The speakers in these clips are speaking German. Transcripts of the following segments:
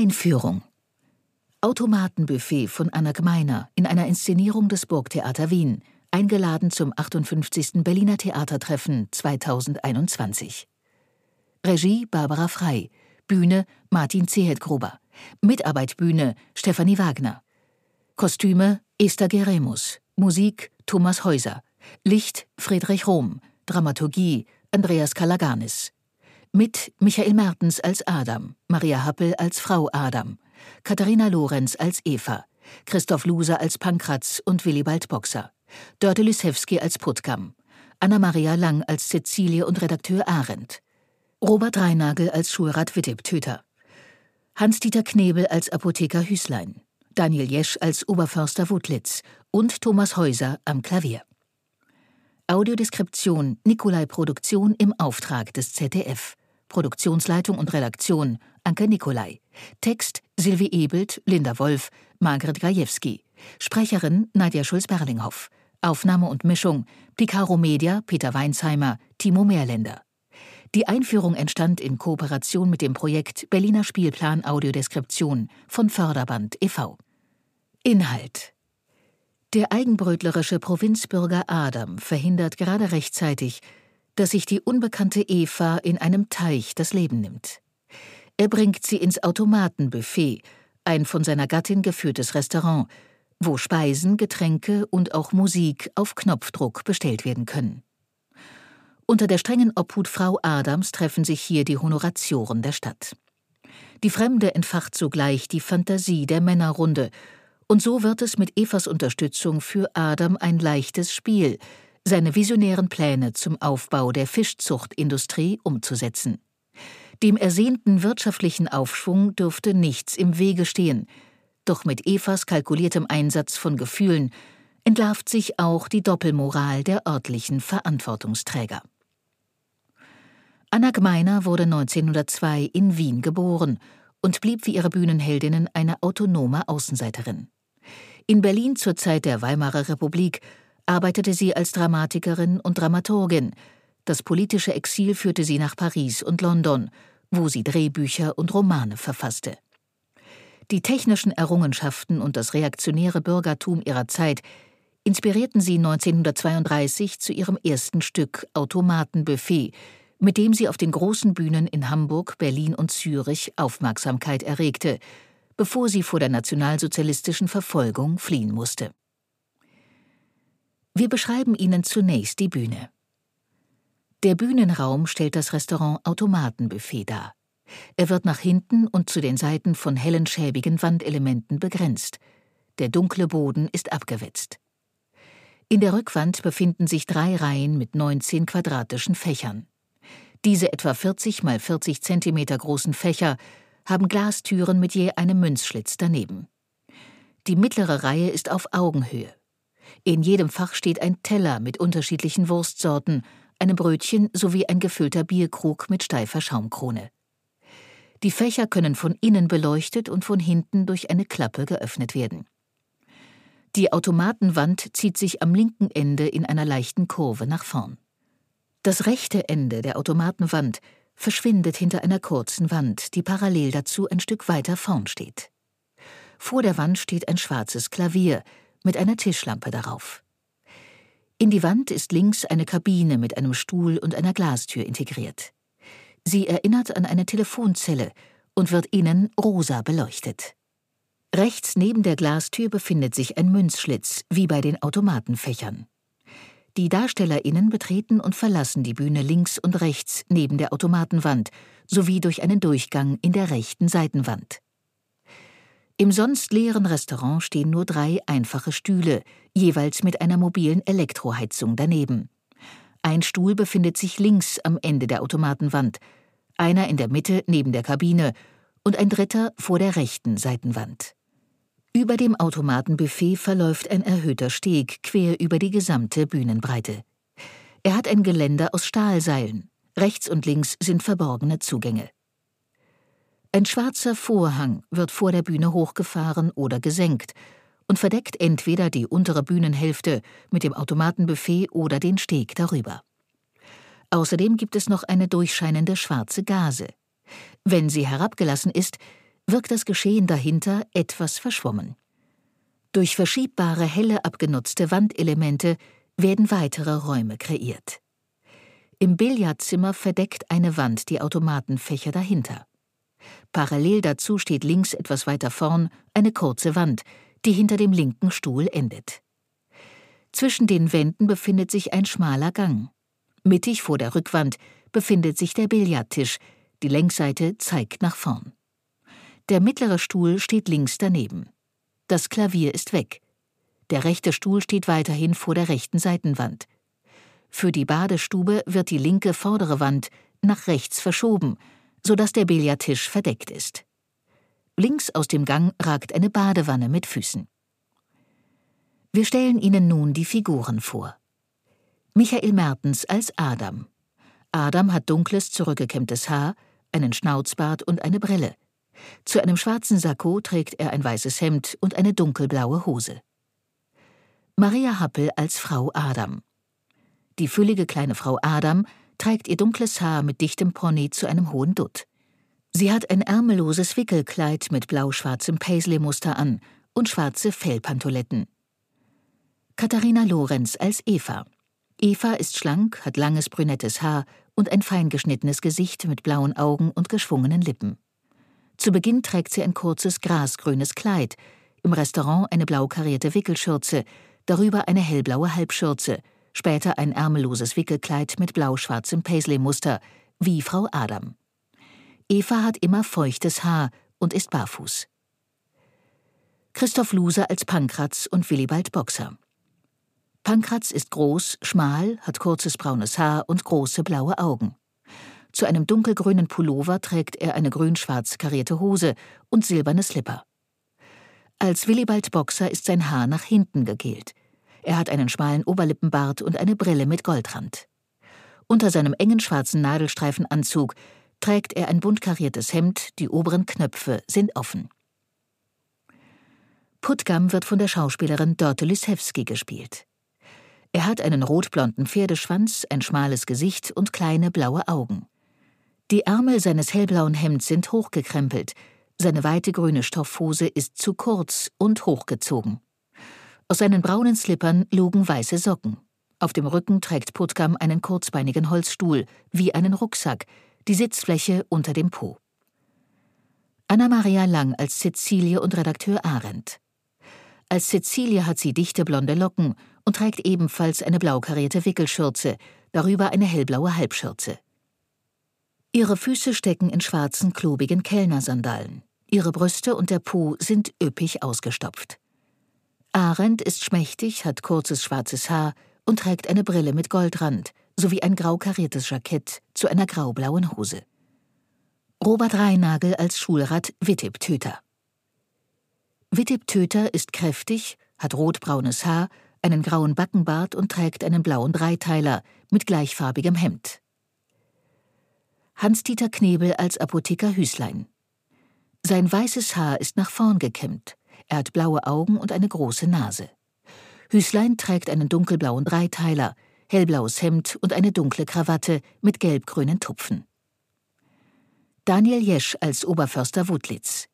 Einführung Automatenbuffet von Anna Gmeiner in einer Inszenierung des Burgtheater Wien, eingeladen zum 58. Berliner Theatertreffen 2021. Regie Barbara Frei, Bühne Martin Zehetgruber, Mitarbeit Bühne Stefanie Wagner. Kostüme Esther Geremus, Musik Thomas Häuser, Licht Friedrich Rohm, Dramaturgie Andreas Kalaganis. Mit Michael Mertens als Adam, Maria Happel als Frau Adam, Katharina Lorenz als Eva, Christoph Luser als Pankratz und Willibald Boxer, Dörte Lysewski als Puttkamm, Anna-Maria Lang als Cäcilie und Redakteur Arendt, Robert Reinagel als Schulrat Wittib-Töter, Hans-Dieter Knebel als Apotheker Hüßlein, Daniel Jesch als Oberförster Wutlitz und Thomas Häuser am Klavier. Audiodeskription Nikolai Produktion im Auftrag des ZDF. Produktionsleitung und Redaktion Anke Nikolai. Text Silvi Ebelt, Linda Wolf, Margret Gajewski. Sprecherin Nadja Schulz-Berlinghoff. Aufnahme und Mischung Picaro Media, Peter Weinsheimer, Timo Meerländer. Die Einführung entstand in Kooperation mit dem Projekt Berliner Spielplan Audiodeskription von Förderband e.V. Inhalt Der eigenbrötlerische Provinzbürger Adam verhindert gerade rechtzeitig, dass sich die unbekannte Eva in einem Teich das Leben nimmt. Er bringt sie ins Automatenbuffet, ein von seiner Gattin geführtes Restaurant, wo Speisen, Getränke und auch Musik auf Knopfdruck bestellt werden können. Unter der strengen Obhut Frau Adams treffen sich hier die Honoratioren der Stadt. Die Fremde entfacht sogleich die Fantasie der Männerrunde, und so wird es mit Evas Unterstützung für Adam ein leichtes Spiel, seine visionären Pläne zum Aufbau der Fischzuchtindustrie umzusetzen. Dem ersehnten wirtschaftlichen Aufschwung dürfte nichts im Wege stehen, doch mit Evas kalkuliertem Einsatz von Gefühlen entlarvt sich auch die Doppelmoral der örtlichen Verantwortungsträger. Anna Gmeiner wurde 1902 in Wien geboren und blieb wie ihre Bühnenheldinnen eine autonome Außenseiterin. In Berlin zur Zeit der Weimarer Republik arbeitete sie als Dramatikerin und Dramaturgin. Das politische Exil führte sie nach Paris und London, wo sie Drehbücher und Romane verfasste. Die technischen Errungenschaften und das reaktionäre Bürgertum ihrer Zeit inspirierten sie 1932 zu ihrem ersten Stück Automatenbuffet, mit dem sie auf den großen Bühnen in Hamburg, Berlin und Zürich Aufmerksamkeit erregte, bevor sie vor der nationalsozialistischen Verfolgung fliehen musste. Wir beschreiben Ihnen zunächst die Bühne. Der Bühnenraum stellt das Restaurant Automatenbuffet dar. Er wird nach hinten und zu den Seiten von hellen schäbigen Wandelementen begrenzt. Der dunkle Boden ist abgewetzt. In der Rückwand befinden sich drei Reihen mit 19 quadratischen Fächern. Diese etwa 40 mal 40 Zentimeter großen Fächer haben Glastüren mit je einem Münzschlitz daneben. Die mittlere Reihe ist auf Augenhöhe. In jedem Fach steht ein Teller mit unterschiedlichen Wurstsorten, einem Brötchen sowie ein gefüllter Bierkrug mit steifer Schaumkrone. Die Fächer können von innen beleuchtet und von hinten durch eine Klappe geöffnet werden. Die Automatenwand zieht sich am linken Ende in einer leichten Kurve nach vorn. Das rechte Ende der Automatenwand verschwindet hinter einer kurzen Wand, die parallel dazu ein Stück weiter vorn steht. Vor der Wand steht ein schwarzes Klavier, mit einer Tischlampe darauf. In die Wand ist links eine Kabine mit einem Stuhl und einer Glastür integriert. Sie erinnert an eine Telefonzelle und wird innen rosa beleuchtet. Rechts neben der Glastür befindet sich ein Münzschlitz, wie bei den Automatenfächern. Die DarstellerInnen betreten und verlassen die Bühne links und rechts neben der Automatenwand sowie durch einen Durchgang in der rechten Seitenwand. Im sonst leeren Restaurant stehen nur drei einfache Stühle, jeweils mit einer mobilen Elektroheizung daneben. Ein Stuhl befindet sich links am Ende der Automatenwand, einer in der Mitte neben der Kabine und ein dritter vor der rechten Seitenwand. Über dem Automatenbuffet verläuft ein erhöhter Steg quer über die gesamte Bühnenbreite. Er hat ein Geländer aus Stahlseilen. Rechts und links sind verborgene Zugänge. Ein schwarzer Vorhang wird vor der Bühne hochgefahren oder gesenkt und verdeckt entweder die untere Bühnenhälfte mit dem Automatenbuffet oder den Steg darüber. Außerdem gibt es noch eine durchscheinende schwarze Gase. Wenn sie herabgelassen ist, wirkt das Geschehen dahinter etwas verschwommen. Durch verschiebbare helle abgenutzte Wandelemente werden weitere Räume kreiert. Im Billardzimmer verdeckt eine Wand die Automatenfächer dahinter. Parallel dazu steht links etwas weiter vorn eine kurze Wand, die hinter dem linken Stuhl endet. Zwischen den Wänden befindet sich ein schmaler Gang. Mittig vor der Rückwand befindet sich der Billardtisch, die Längsseite zeigt nach vorn. Der mittlere Stuhl steht links daneben. Das Klavier ist weg. Der rechte Stuhl steht weiterhin vor der rechten Seitenwand. Für die Badestube wird die linke vordere Wand nach rechts verschoben, sodass der Billardtisch verdeckt ist. Links aus dem Gang ragt eine Badewanne mit Füßen. Wir stellen Ihnen nun die Figuren vor. Michael Mertens als Adam. Adam hat dunkles, zurückgekämmtes Haar, einen Schnauzbart und eine Brille. Zu einem schwarzen Sakko trägt er ein weißes Hemd und eine dunkelblaue Hose. Maria Happel als Frau Adam. Die füllige kleine Frau Adam trägt ihr dunkles Haar mit dichtem Pony zu einem hohen Dutt. Sie hat ein ärmelloses Wickelkleid mit blau-schwarzem Paisley-Muster an und schwarze Fellpantoletten. Katharina Lorenz als Eva. Eva ist schlank, hat langes brünettes Haar und ein fein geschnittenes Gesicht mit blauen Augen und geschwungenen Lippen. Zu Beginn trägt sie ein kurzes grasgrünes Kleid, im Restaurant eine blau karierte Wickelschürze, darüber eine hellblaue Halbschürze, später ein ärmelloses Wickelkleid mit blau-schwarzem Paisley-Muster, wie Frau Adam. Eva hat immer feuchtes Haar und ist barfuß. Christoph Luse als Pankratz und Willibald Boxer. Pankratz ist groß, schmal, hat kurzes braunes Haar und große blaue Augen. Zu einem dunkelgrünen Pullover trägt er eine grün-schwarz karierte Hose und silberne Slipper. Als Willibald Boxer ist sein Haar nach hinten gegelt. Er hat einen schmalen Oberlippenbart und eine Brille mit Goldrand. Unter seinem engen schwarzen Nadelstreifenanzug trägt er ein bunt kariertes Hemd, die oberen Knöpfe sind offen. Putgam wird von der Schauspielerin Dörte Lysewski gespielt. Er hat einen rotblonden Pferdeschwanz, ein schmales Gesicht und kleine blaue Augen. Die Ärmel seines hellblauen Hemds sind hochgekrempelt, seine weite grüne Stoffhose ist zu kurz und hochgezogen. Aus seinen braunen Slippern lugen weiße Socken. Auf dem Rücken trägt Putkam einen kurzbeinigen Holzstuhl, wie einen Rucksack, die Sitzfläche unter dem Po. Anna-Maria Lang als Cäcilie und Redakteur Arendt. Als Cäcilie hat sie dichte blonde Locken und trägt ebenfalls eine blau karierte Wickelschürze, darüber eine hellblaue Halbschürze. Ihre Füße stecken in schwarzen, klobigen Kellnersandalen. Ihre Brüste und der Po sind üppig ausgestopft. Arendt ist schmächtig, hat kurzes schwarzes Haar und trägt eine Brille mit Goldrand sowie ein grau kariertes Jackett zu einer graublauen Hose. Robert Reinagel als Schulrat Wittib Töter. Wittib Töter ist kräftig, hat rotbraunes Haar, einen grauen Backenbart und trägt einen blauen Dreiteiler mit gleichfarbigem Hemd. Hans-Dieter Knebel als Apotheker Hüslein. Sein weißes Haar ist nach vorn gekämmt, er hat blaue Augen und eine große Nase. Hüslein trägt einen dunkelblauen Dreiteiler, hellblaues Hemd und eine dunkle Krawatte mit gelbgrünen Tupfen. Daniel Jesch als Oberförster Wudlitz.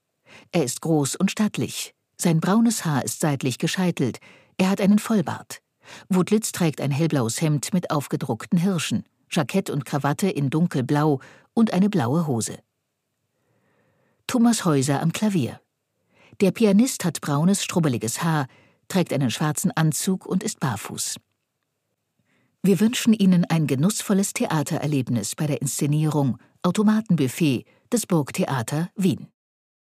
Er ist groß und stattlich. Sein braunes Haar ist seitlich gescheitelt. Er hat einen Vollbart. Wudlitz trägt ein hellblaues Hemd mit aufgedruckten Hirschen, Jackett und Krawatte in dunkelblau und eine blaue Hose. Thomas Häuser am Klavier. Der Pianist hat braunes, strubbeliges Haar, trägt einen schwarzen Anzug und ist barfuß. Wir wünschen Ihnen ein genussvolles Theatererlebnis bei der Inszenierung Automatenbuffet des Burgtheater Wien.